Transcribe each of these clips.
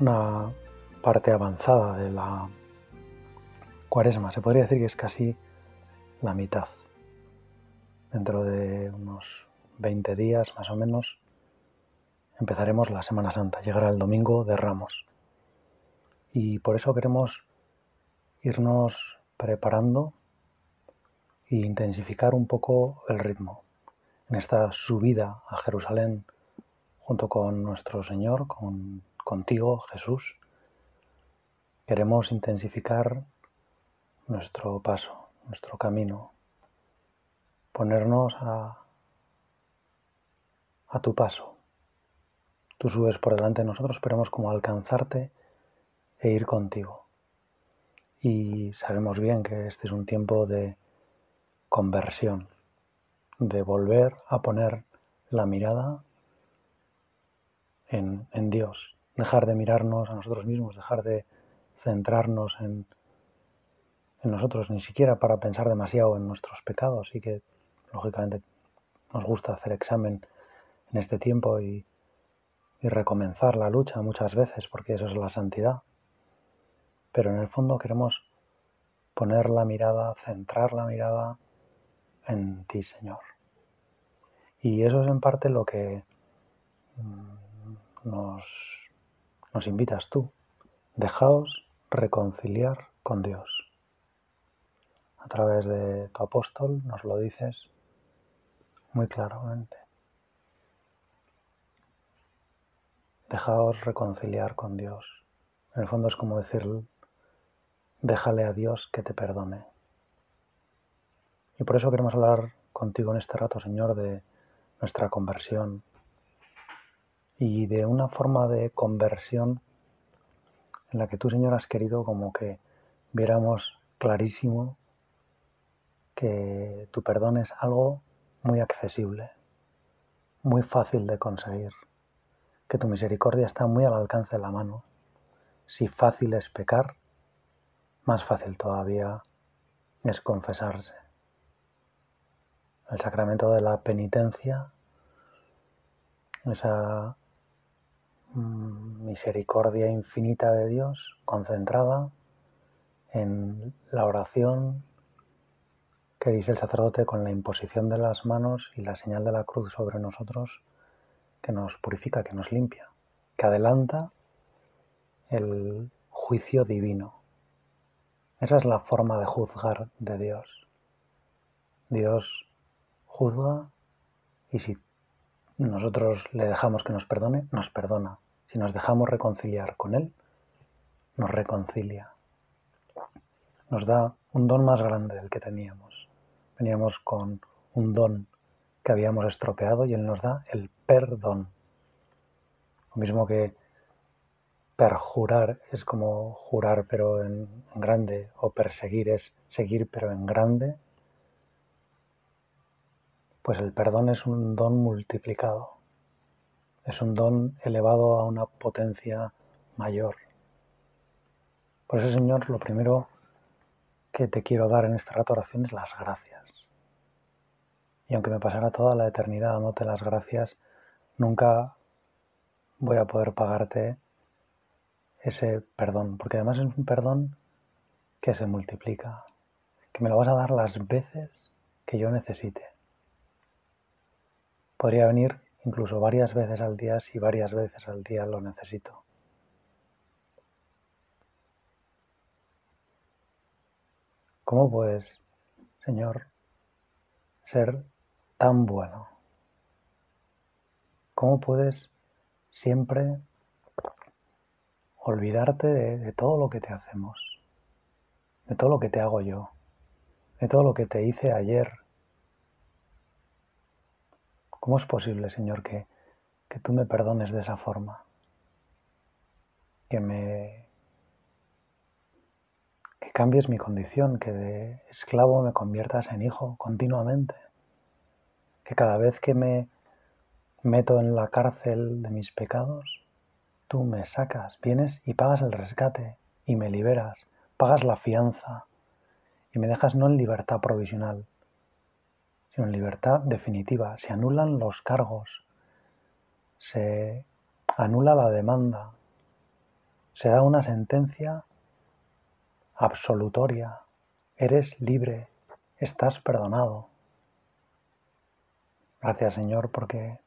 una parte avanzada de la cuaresma. Se podría decir que es casi la mitad. Dentro de unos 20 días más o menos empezaremos la Semana Santa. Llegará el domingo de Ramos. Y por eso queremos irnos preparando e intensificar un poco el ritmo en esta subida a Jerusalén junto con nuestro Señor, con contigo, Jesús, queremos intensificar nuestro paso, nuestro camino, ponernos a, tu paso. Tú subes por delante de nosotros, esperemos como alcanzarte e ir contigo. Y sabemos bien que este es un tiempo de conversión, de volver a poner la mirada en Dios, dejar de mirarnos a nosotros mismos, dejar de centrarnos en, nosotros, ni siquiera para pensar demasiado en nuestros pecados y que lógicamente nos gusta hacer examen en este tiempo y, y recomenzar la lucha muchas veces porque eso es la santidad. Pero en el fondo queremos poner la mirada, centrar la mirada en ti, Señor. Y eso es en parte lo que mm, nos nos invitas tú. Dejaos reconciliar con Dios. A través de tu apóstol nos lo dices muy claramente. Dejaos reconciliar con Dios. En el fondo es como decir, déjale a Dios que te perdone. Y por eso queremos hablar contigo en este rato, Señor, de nuestra conversión, y de una forma de conversión en la que tú, Señor, has querido como que viéramos clarísimo que tu perdón es algo muy accesible, muy fácil de conseguir, que tu misericordia está muy al alcance de la mano. Si fácil es pecar, más fácil todavía es confesarse. El sacramento de la penitencia, esa misericordia infinita de Dios concentrada en la oración que dice el sacerdote con la imposición de las manos y la señal de la cruz sobre nosotros que nos purifica, que nos limpia, que adelanta el juicio divino. Esa es la forma de juzgar de Dios. Dios juzga y si nosotros le dejamos que nos perdone, nos perdona. Si nos dejamos reconciliar con Él, nos reconcilia. Nos da un don más grande del que teníamos. Veníamos con un don que habíamos estropeado y Él nos da el perdón. Lo mismo que perjurar es como jurar pero en grande o perseguir es seguir pero en grande pues el perdón es un don multiplicado, es un don elevado a una potencia mayor. Por eso, Señor, lo primero que te quiero dar en esta rato oración es las gracias. Y aunque me pasara toda la eternidad dándote las gracias, nunca voy a poder pagarte ese perdón, porque además es un perdón que se multiplica, que me lo vas a dar las veces que yo necesite. Podría venir incluso varias veces al día si varias veces al día lo necesito. ¿Cómo puedes, Señor, ser tan bueno? ¿Cómo puedes siempre olvidarte de, de, todo lo que te hacemos, de todo lo que te hago yo, de todo lo que te hice ayer, ¿Cómo es posible, Señor, que, que tú me perdones de esa forma? que me que cambies mi condición, que de esclavo me conviertas en hijo continuamente, que cada vez que me meto en la cárcel de mis pecados, tú me sacas, vienes y pagas el rescate y me liberas, pagas la fianza y me dejas no en libertad provisional, sino en libertad definitiva. Se anulan los cargos, se anula la demanda, se da una sentencia absolutoria. Eres libre, estás perdonado. Gracias Señor porque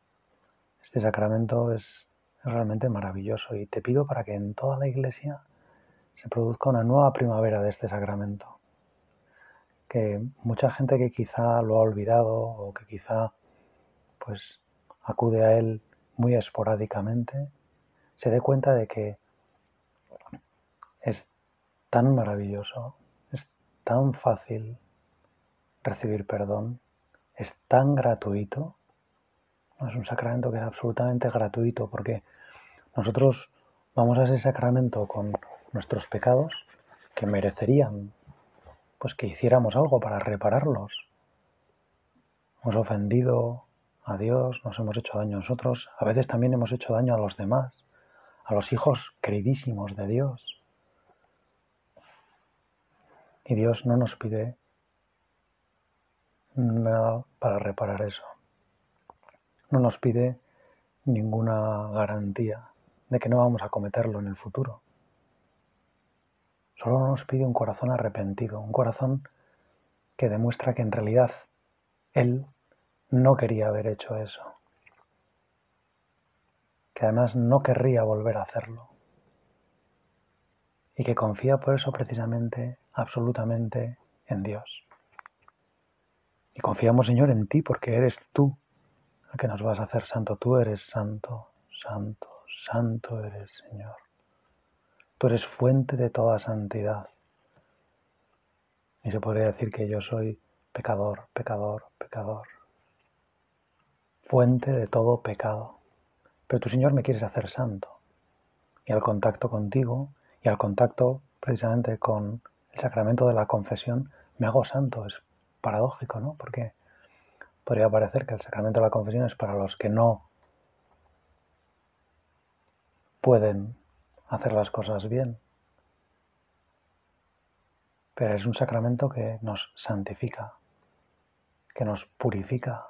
este sacramento es realmente maravilloso y te pido para que en toda la iglesia se produzca una nueva primavera de este sacramento. Que mucha gente que quizá lo ha olvidado o que quizá pues acude a él muy esporádicamente, se dé cuenta de que es tan maravilloso, es tan fácil recibir perdón, es tan gratuito es un sacramento que es absolutamente gratuito porque nosotros vamos a ese sacramento con nuestros pecados que merecerían pues que hiciéramos algo para repararlos. Hemos ofendido a Dios, nos hemos hecho daño a nosotros, a veces también hemos hecho daño a los demás, a los hijos queridísimos de Dios. Y Dios no nos pide nada para reparar eso no nos pide ninguna garantía de que no vamos a cometerlo en el futuro. Solo nos pide un corazón arrepentido, un corazón que demuestra que en realidad Él no quería haber hecho eso, que además no querría volver a hacerlo y que confía por eso precisamente absolutamente en Dios. Y confiamos, Señor, en ti porque eres tú a que nos vas a hacer santo. Tú eres santo, santo, santo eres, Señor. Tú eres fuente de toda santidad. Y se podría decir que yo soy pecador, pecador, pecador. Fuente de todo pecado. Pero tu Señor, me quieres hacer santo. Y al contacto contigo y al contacto precisamente con el sacramento de la confesión, me hago santo. Es paradójico, ¿no? Porque podría parecer que el sacramento de la confesión es para los que no pueden hacer las cosas bien. Pero es un sacramento que nos santifica, que nos purifica,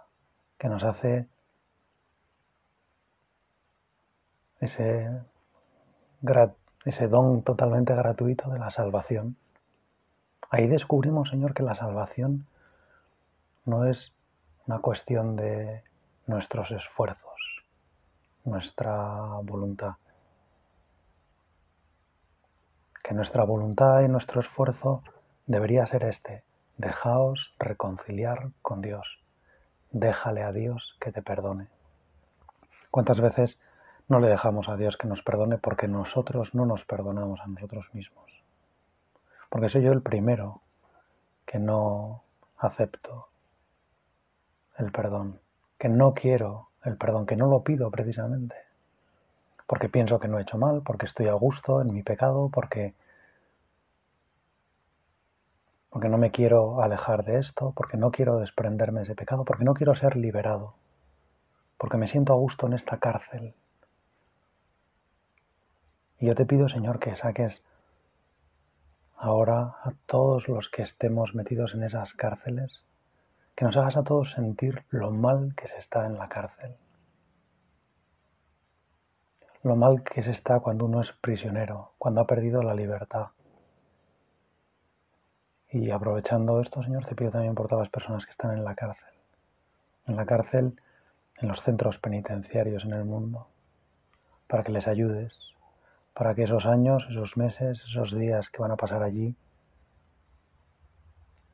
que nos hace ese, ese don totalmente gratuito de la salvación. Ahí descubrimos, Señor, que la salvación no es una cuestión de nuestros esfuerzos, nuestra voluntad. Que nuestra voluntad y nuestro esfuerzo debería ser este, dejaos reconciliar con Dios, déjale a Dios que te perdone. ¿Cuántas veces no le dejamos a Dios que nos perdone porque nosotros no nos perdonamos a nosotros mismos? Porque soy yo el primero que no acepto el perdón, que no quiero el perdón, que no lo pido precisamente, porque pienso que no he hecho mal, porque estoy a gusto en mi pecado, porque porque no me quiero alejar de esto, porque no quiero desprenderme de ese pecado, porque no quiero ser liberado, porque me siento a gusto en esta cárcel. Y yo te pido, Señor, que saques ahora a todos los que estemos metidos en esas cárceles, que nos hagas a todos sentir lo mal que se está en la cárcel, lo mal que se está cuando uno es prisionero, cuando ha perdido la libertad. Y aprovechando esto, Señor, te pido también por todas las personas que están en la cárcel, en la cárcel, en los centros penitenciarios en el mundo, para que les ayudes, para que esos años, esos meses, esos días que van a pasar allí,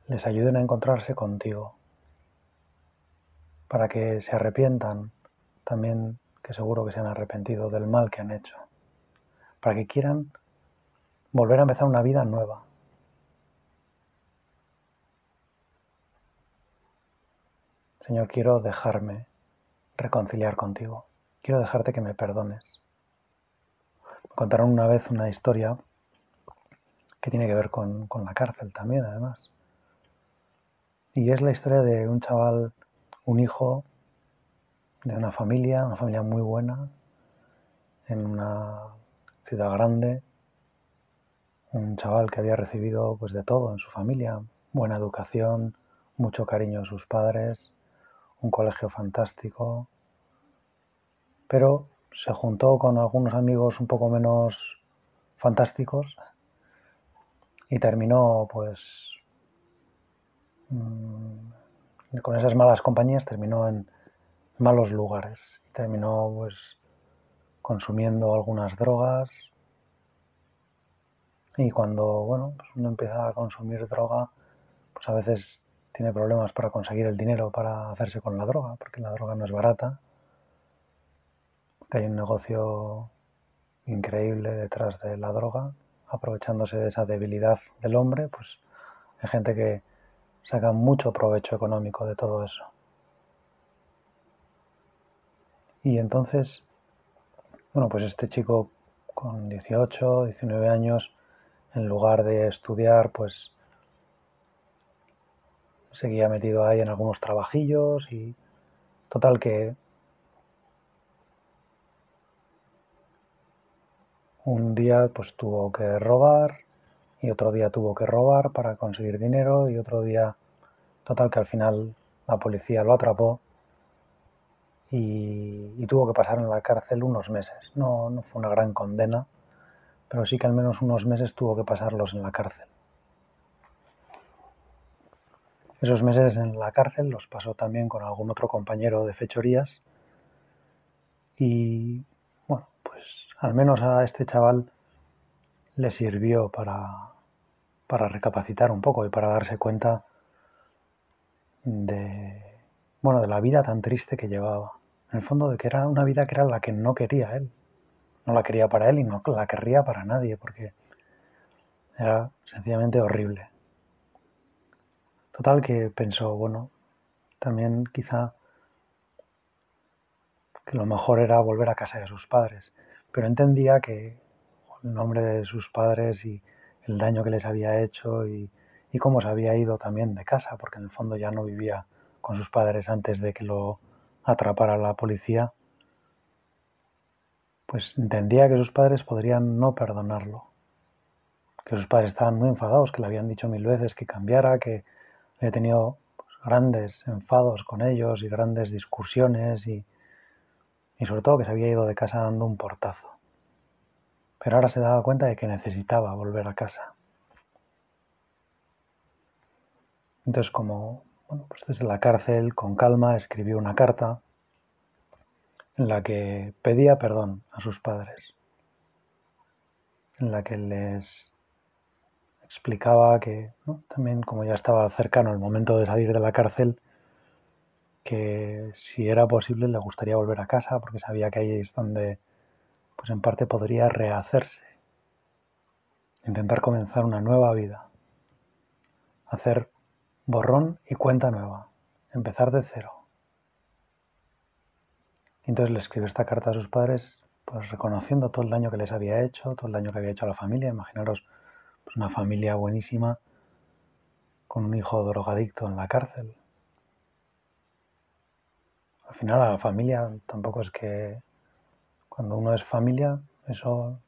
les ayuden a encontrarse contigo, para que se arrepientan también, que seguro que se han arrepentido del mal que han hecho, para que quieran volver a empezar una vida nueva. Señor, quiero dejarme reconciliar contigo, quiero dejarte que me perdones, contaron una vez una historia que tiene que ver con, con la cárcel también, además. Y es la historia de un chaval, un hijo de una familia, una familia muy buena, en una ciudad grande, un chaval que había recibido pues de todo en su familia, buena educación, mucho cariño de sus padres, un colegio fantástico, pero se juntó con algunos amigos un poco menos fantásticos y terminó pues mm, con esas malas compañías terminó en malos lugares. Y terminó pues consumiendo algunas drogas y cuando bueno pues uno empieza a consumir droga pues a veces tiene problemas para conseguir el dinero para hacerse con la droga porque la droga no es barata que hay un negocio increíble detrás de la droga, aprovechándose de esa debilidad del hombre, pues hay gente que saca mucho provecho económico de todo eso. Y entonces, bueno, pues este chico con 18, 19 años, en lugar de estudiar, pues seguía metido ahí en algunos trabajillos y total que Un día pues tuvo que robar y otro día tuvo que robar para conseguir dinero y otro día, total que al final la policía lo atrapó y, tuvo que pasar en la cárcel unos meses. No, no fue una gran condena, pero sí que al menos unos meses tuvo que pasarlos en la cárcel. Esos meses en la cárcel los pasó también con algún otro compañero de fechorías y al menos a este chaval le sirvió para, para recapacitar un poco y para darse cuenta de, bueno, de la vida tan triste que llevaba. En el fondo de que era una vida que era la que no quería él. No la quería para él y no la querría para nadie porque era sencillamente horrible. Total que pensó, bueno, también quizá que lo mejor era volver a casa de sus padres. Pero entendía que el nombre de sus padres y el daño que les había hecho y, cómo se había ido también de casa, porque en el fondo ya no vivía con sus padres antes de que lo atrapara la policía, pues entendía que sus padres podrían no perdonarlo, que sus padres estaban muy enfadados, que le habían dicho mil veces que cambiara, que había tenido pues, grandes enfados con ellos y grandes discusiones y, y sobre todo que se había ido de casa dando un portazo. Pero ahora se daba cuenta de que necesitaba volver a casa. Entonces, como bueno, pues desde la cárcel, con calma, escribió una carta en la que pedía perdón a sus padres, en la que les explicaba que también como ya estaba cercano el momento de salir de la cárcel, que si era posible le gustaría volver a casa porque sabía que ahí es donde pues en parte podría rehacerse, intentar comenzar una nueva vida, hacer borrón y cuenta nueva, empezar de cero. entonces le escribió esta carta a sus padres, pues reconociendo todo el daño que les había hecho, todo el daño que había hecho a la familia. Imaginaros una familia buenísima con un hijo drogadicto en la cárcel. Al final a la familia tampoco es que cuando uno es familia, eso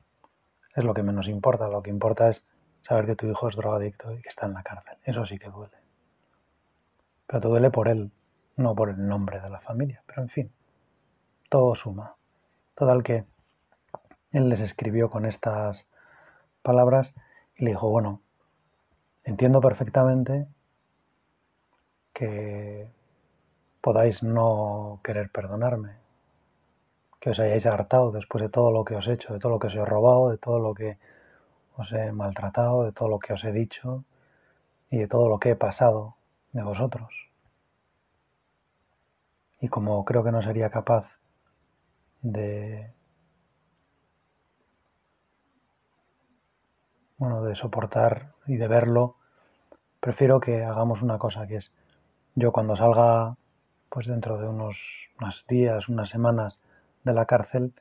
es lo que menos importa. Lo que importa es saber que tu hijo es drogadicto y que está en la cárcel. Eso sí que duele. Pero te duele por él, no por el nombre de la familia. Pero en fin, todo suma. Total que él les escribió con estas palabras y le dijo, bueno, entiendo perfectamente que podáis no querer perdonarme, que os hayáis hartado después de todo lo que os he hecho, de todo lo que os he robado, de todo lo que os he maltratado, de todo lo que os he dicho y de todo lo que he pasado de vosotros. Y como creo que no sería capaz de bueno, de soportar y de verlo, prefiero que hagamos una cosa que es yo cuando salga pues dentro de unos, días, unas semanas de la cárcel,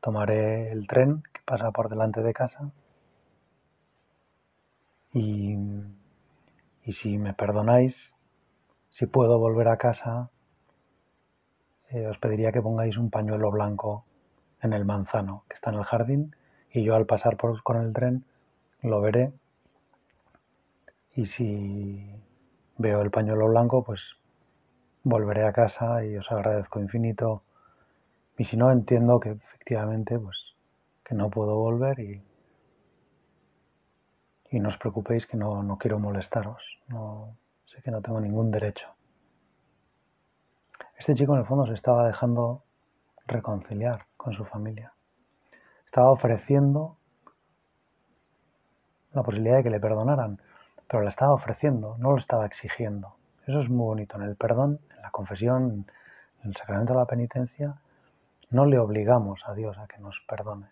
tomaré el tren, que pasa por delante de casa. Y, y si me perdonáis, si puedo volver a casa, eh, os pediría que pongáis un pañuelo blanco en el manzano que está en el jardín y yo al pasar por, con el tren lo veré y si veo el pañuelo blanco pues volveré a casa y os agradezco infinito y si no entiendo que efectivamente pues que no puedo volver y, y no os preocupéis que no, no quiero molestaros, no, sé que no tengo ningún derecho. Este chico en el fondo se estaba dejando reconciliar con su familia. Estaba ofreciendo la posibilidad de que le perdonaran, pero la estaba ofreciendo, no lo estaba exigiendo. Eso es muy bonito. En el perdón, en la confesión, en el sacramento de la penitencia, no le obligamos a Dios a que nos perdone,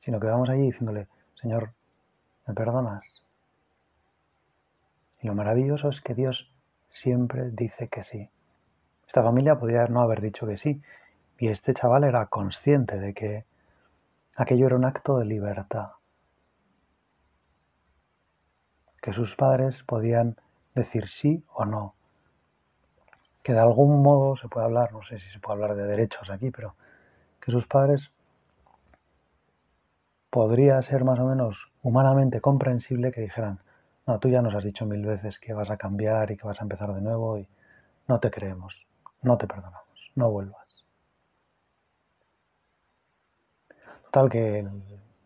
sino que vamos allí diciéndole, Señor, ¿me perdonas? Y lo maravilloso es que Dios siempre dice que sí. Esta familia podría no haber dicho que sí, y este chaval era consciente de que aquello era un acto de libertad, que sus padres podían decir sí o no, que de algún modo se puede hablar, no sé si se puede hablar de derechos aquí, pero que sus padres podría ser más o menos humanamente comprensible que dijeran, no, tú ya nos has dicho mil veces que vas a cambiar y que vas a empezar de nuevo y no te creemos no te perdonamos, no vuelvas. Total que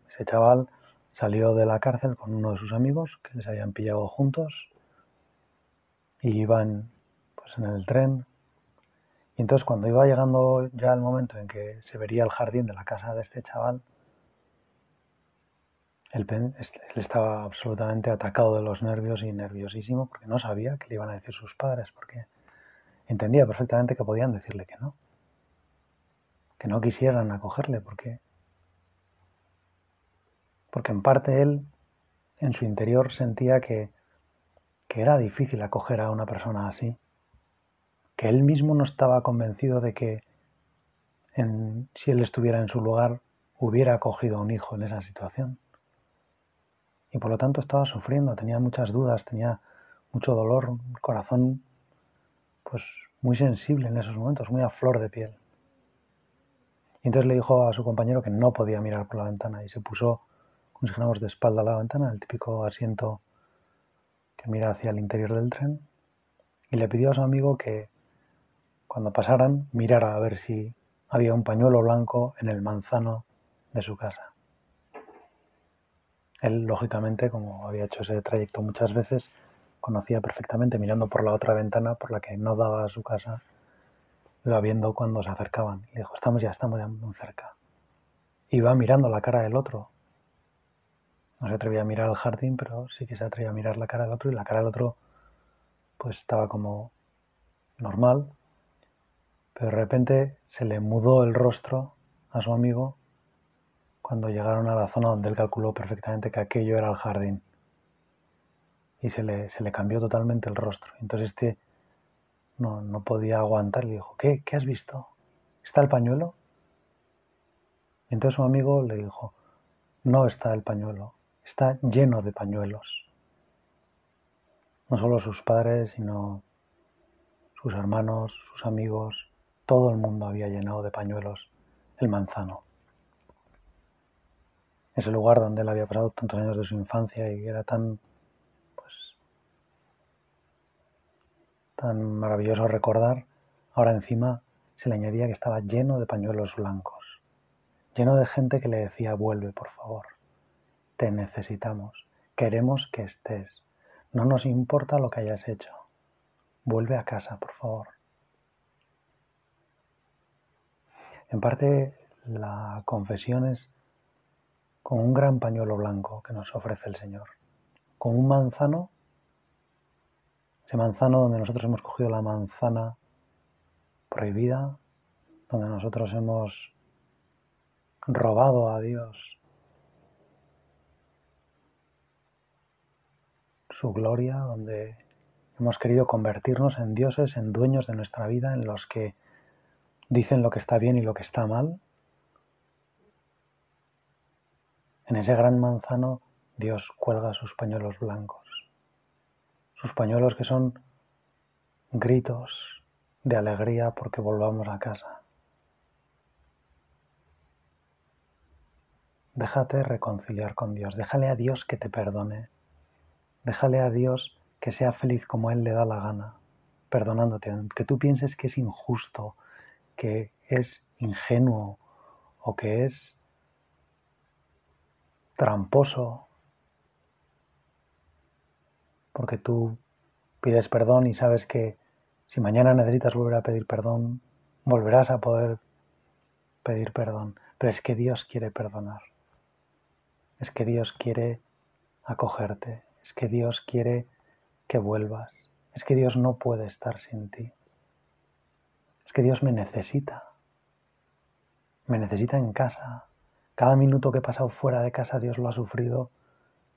ese chaval salió de la cárcel con uno de sus amigos que les habían pillado juntos y iban pues en el tren. Y entonces cuando iba llegando ya el momento en que se vería el jardín de la casa de este chaval él, él, estaba absolutamente atacado de los nervios y nerviosísimo porque no sabía qué le iban a decir sus padres, porque entendía perfectamente que podían decirle que no, que no quisieran acogerle, porque, porque en parte él en su interior sentía que, que era difícil acoger a una persona así, que él mismo no estaba convencido de que si él estuviera en su lugar hubiera acogido a un hijo en esa situación. Y por lo tanto estaba sufriendo, tenía muchas dudas, tenía mucho dolor, el corazón pues muy sensible en esos momentos, muy a flor de piel. Y entonces le dijo a su compañero que no podía mirar por la ventana y se puso, como si de espalda a la ventana, el típico asiento que mira hacia el interior del tren, y le pidió a su amigo que cuando pasaran mirara a ver si había un pañuelo blanco en el manzano de su casa. Él, lógicamente, como había hecho ese trayecto muchas veces, conocía perfectamente mirando por la otra ventana por la que no daba a su casa, iba viendo cuando se acercaban. Le dijo, estamos ya, estamos ya muy cerca. Iba mirando la cara del otro. No se atrevía a mirar al jardín, pero sí que se atrevía a mirar la cara del otro y la cara del otro pues estaba como normal, pero de repente se le mudó el rostro a su amigo cuando llegaron a la zona donde él calculó perfectamente que aquello era el jardín y se le, se le cambió totalmente el rostro. Entonces este no, no podía aguantar y dijo, ¿qué? ¿Qué has visto? ¿Está el pañuelo? Y entonces su amigo le dijo, no está el pañuelo, está lleno de pañuelos. No solo sus padres, sino sus hermanos, sus amigos, todo el mundo había llenado de pañuelos el manzano. Ese lugar donde él había pasado tantos años de su infancia y era tan tan maravilloso recordar, ahora encima se le añadía que estaba lleno de pañuelos blancos, lleno de gente que le decía, vuelve por favor, te necesitamos, queremos que estés, no nos importa lo que hayas hecho, vuelve a casa, por favor. En parte la confesión es con un gran pañuelo blanco que nos ofrece el Señor, con un manzano ese manzano donde nosotros hemos cogido la manzana prohibida, donde nosotros hemos robado a Dios su gloria, donde hemos querido convertirnos en dioses, en dueños de nuestra vida, en los que dicen lo que está bien y lo que está mal. En ese gran manzano Dios cuelga sus pañuelos blancos, sus pañuelos que son gritos de alegría porque volvamos a casa. Déjate reconciliar con Dios, déjale a Dios que te perdone, déjale a Dios que sea feliz como Él le da la gana, perdonándote, que tú pienses que es injusto, que es ingenuo o que es tramposo, porque tú pides perdón y sabes que si mañana necesitas volver a pedir perdón, volverás a poder pedir perdón. Pero es que Dios quiere perdonar. Es que Dios quiere acogerte. Es que Dios quiere que vuelvas. Es que Dios no puede estar sin ti. Es que Dios me necesita. Me necesita en casa. Cada minuto que he pasado fuera de casa Dios lo ha sufrido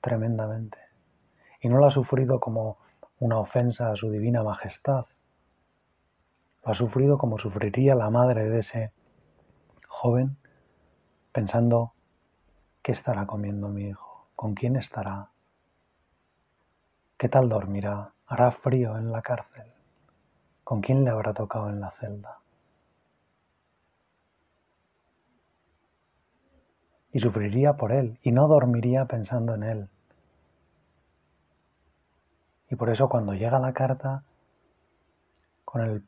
tremendamente. Y no lo ha sufrido como una ofensa a su divina majestad. Lo ha sufrido como sufriría la madre de ese joven pensando qué estará comiendo mi hijo, con quién estará, qué tal dormirá, hará frío en la cárcel, con quién le habrá tocado en la celda. y sufriría por él y no dormiría pensando en él. Y por eso cuando llega la carta, con el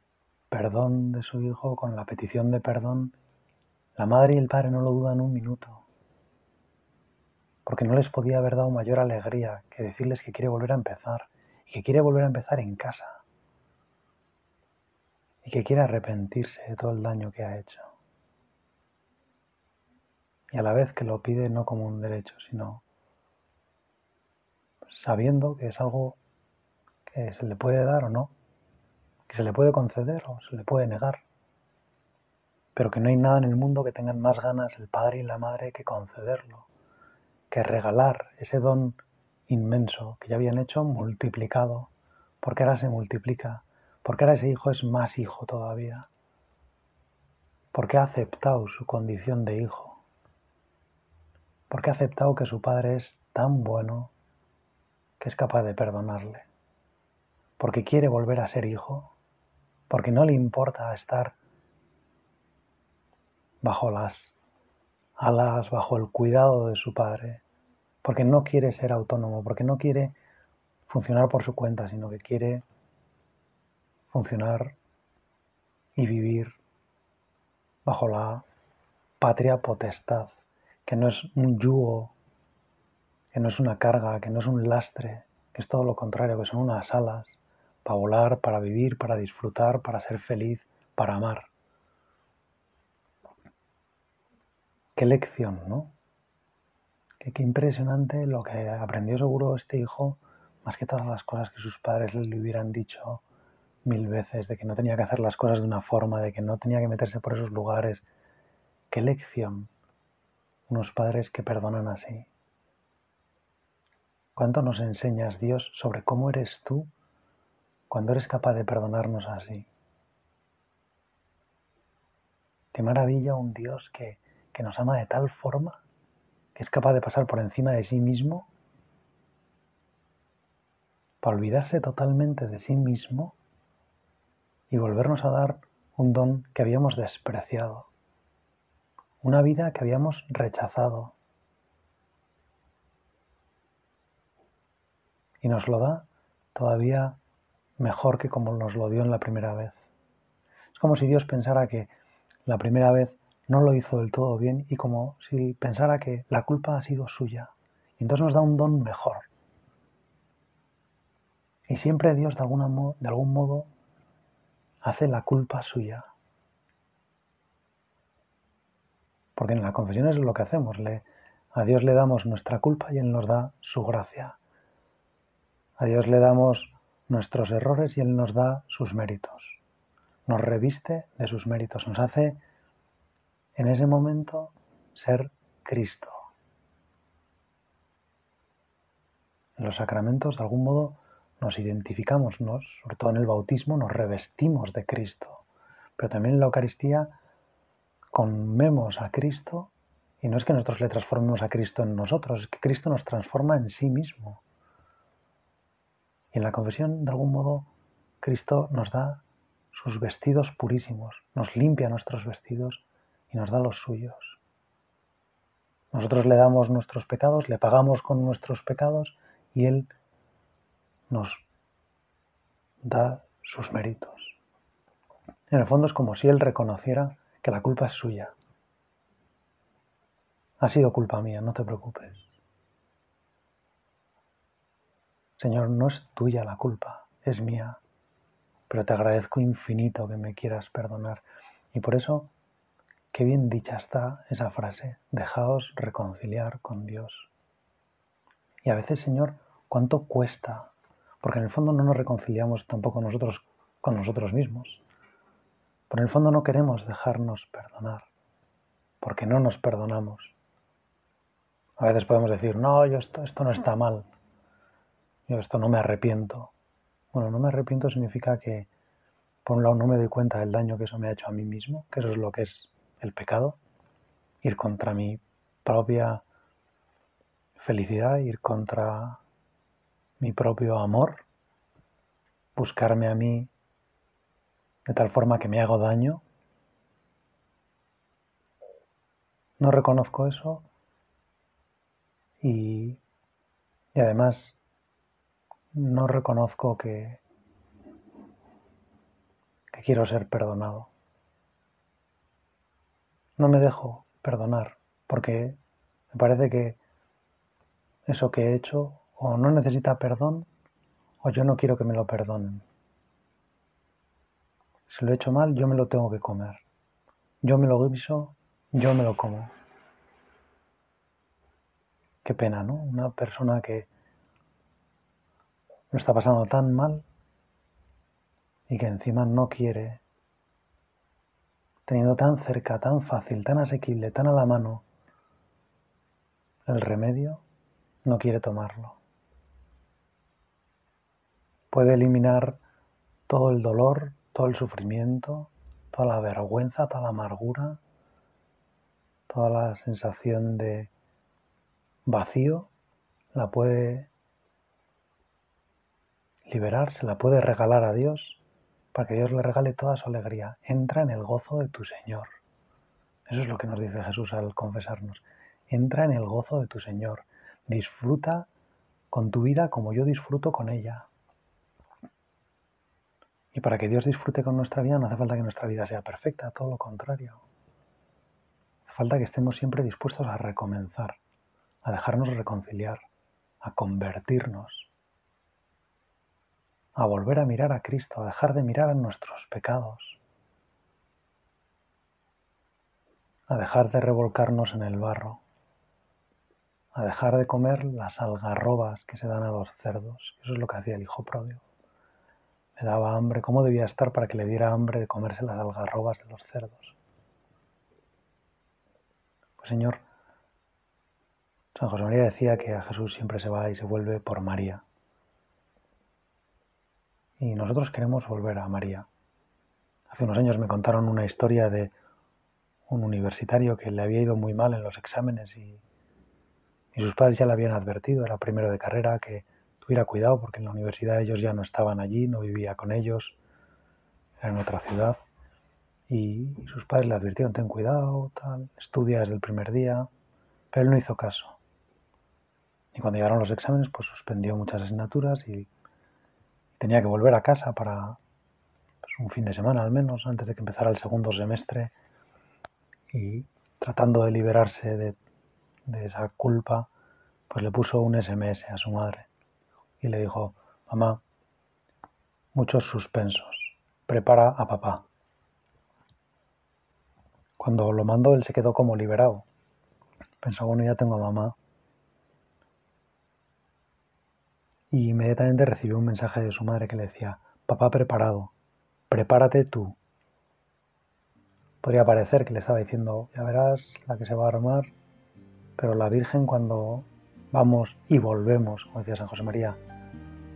perdón de su hijo, con la petición de perdón, la madre y el padre no lo dudan un minuto, porque no les podía haber dado mayor alegría que decirles que quiere volver a empezar, y que quiere volver a empezar en casa, y que quiere arrepentirse de todo el daño que ha hecho. Y a la vez que lo pide no como un derecho, sino sabiendo que es algo que se le puede dar o no, que se le puede conceder o se le puede negar, pero que no hay nada en el mundo que tengan más ganas el padre y la madre que concederlo, que regalar ese don inmenso que ya habían hecho multiplicado, porque ahora se multiplica, porque ahora ese hijo es más hijo todavía, porque ha aceptado su condición de hijo porque ha aceptado que su padre es tan bueno que es capaz de perdonarle, porque quiere volver a ser hijo, porque no le importa estar bajo las alas, bajo el cuidado de su padre, porque no quiere ser autónomo, porque no quiere funcionar por su cuenta, sino que quiere funcionar y vivir bajo la patria potestad que no es un yugo, que no es una carga, que no es un lastre, que es todo lo contrario, que son unas alas para volar, para vivir, para disfrutar, para ser feliz, para amar. Qué lección, ¿no? Qué, impresionante lo que aprendió seguro este hijo, más que todas las cosas que sus padres le hubieran dicho mil veces, de que no tenía que hacer las cosas de una forma, de que no tenía que meterse por esos lugares. Qué lección unos padres que perdonan así. ¿Cuánto nos enseñas, Dios, sobre cómo eres tú cuando eres capaz de perdonarnos así? Qué maravilla un Dios que, que nos ama de tal forma que es capaz de pasar por encima de sí mismo para olvidarse totalmente de sí mismo y volvernos a dar un don que habíamos despreciado una vida que habíamos rechazado. Y nos lo da todavía mejor que como nos lo dio en la primera vez. Es como si Dios pensara que la primera vez no lo hizo del todo bien y como si pensara que la culpa ha sido suya. Y entonces nos da un don mejor. Y siempre Dios de, de algún modo hace la culpa suya. Porque en la confesión es lo que hacemos. Le, a Dios le damos nuestra culpa y Él nos da su gracia. A Dios le damos nuestros errores y Él nos da sus méritos. Nos reviste de sus méritos. Nos hace en ese momento ser Cristo. En los sacramentos, de algún modo, nos identificamos, sobre todo en el bautismo, nos revestimos de Cristo. Pero también en la Eucaristía comemos a Cristo Y no es que nosotros le transformemos a Cristo en nosotros, es que Cristo nos transforma en sí mismo. Y en la confesión, de algún modo, Cristo nos da sus vestidos purísimos, nos limpia nuestros vestidos y nos da los suyos. Nosotros le damos nuestros pecados, le pagamos con nuestros pecados y Él nos da sus méritos. En el fondo es como si Él reconociera que la culpa es suya. Ha sido culpa mía, no te preocupes. Señor, no es tuya la culpa, es mía. Pero te agradezco infinito que me quieras perdonar. Y por eso, qué bien dicha está esa frase, dejaos reconciliar con Dios. Y a veces, Señor, ¿cuánto cuesta? Porque en el fondo no nos reconciliamos tampoco nosotros con nosotros mismos. Por el fondo no queremos dejarnos perdonar, porque no nos perdonamos. A veces podemos decir, no, yo esto, esto no está mal, yo esto no me arrepiento. Bueno, no me arrepiento significa que, por un lado, no me doy cuenta del daño que eso me ha hecho a mí mismo, que eso es lo que es el pecado, ir contra mi propia felicidad, ir contra mi propio amor, buscarme a mí de tal forma que me hago daño. No reconozco eso y, y además no reconozco que, que quiero ser perdonado. No me dejo perdonar porque me parece que eso que he hecho o no necesita perdón o yo no quiero que me lo perdonen. Si lo he hecho mal, yo me lo tengo que comer. Yo me lo guiso, yo me lo como. Qué pena, ¿no? Una persona que lo está pasando tan mal y que encima no quiere, teniendo tan cerca, tan fácil, tan asequible, tan a la mano el remedio, no quiere tomarlo. Puede eliminar todo el dolor, todo el sufrimiento, toda la vergüenza, toda la amargura, toda la sensación de vacío, la puede liberar, se la puede regalar a Dios para que Dios le regale toda su alegría. Entra en el gozo de tu Señor. Eso es lo que nos dice Jesús al confesarnos. Entra en el gozo de tu Señor. Disfruta con tu vida como yo disfruto con ella. Y para que Dios disfrute con nuestra vida no hace falta que nuestra vida sea perfecta, todo lo contrario. Hace falta que estemos siempre dispuestos a recomenzar, a dejarnos reconciliar, a convertirnos, a volver a mirar a Cristo, a dejar de mirar a nuestros pecados, a dejar de revolcarnos en el barro, a dejar de comer las algarrobas que se dan a los cerdos. Eso es lo que hacía el hijo pródigo le daba hambre, cómo debía estar para que le diera hambre de comerse las algarrobas de los cerdos. Pues Señor, San José María decía que a Jesús siempre se va y se vuelve por María. Y nosotros queremos volver a María. Hace unos años me contaron una historia de un universitario que le había ido muy mal en los exámenes y, y sus padres ya le habían advertido, era primero de carrera, que tuviera cuidado porque en la universidad ellos ya no estaban allí, no vivía con ellos, era en otra ciudad. Y, sus padres le advirtieron, ten cuidado, tal, estudia desde el primer día, pero él no hizo caso. Y cuando llegaron los exámenes, pues suspendió muchas asignaturas y tenía que volver a casa para pues, un fin de semana al menos, antes de que empezara el segundo semestre. Y tratando de liberarse de, esa culpa, pues le puso un SMS a su madre y le dijo, mamá, muchos suspensos, prepara a papá. Cuando lo mandó, él se quedó como liberado. Pensó, bueno, ya tengo a mamá. Y inmediatamente recibió un mensaje de su madre que le decía, papá preparado, prepárate tú. Podría parecer que le estaba diciendo, ya verás la que se va a armar, pero la Virgen cuando vamos y volvemos, como decía San José María,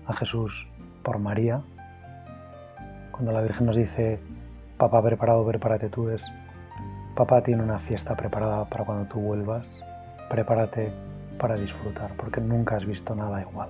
a Jesús por María, cuando la Virgen nos dice, papá preparado, prepárate tú, es Papá tiene una fiesta preparada para cuando tú vuelvas. Prepárate para disfrutar, porque nunca has visto nada igual.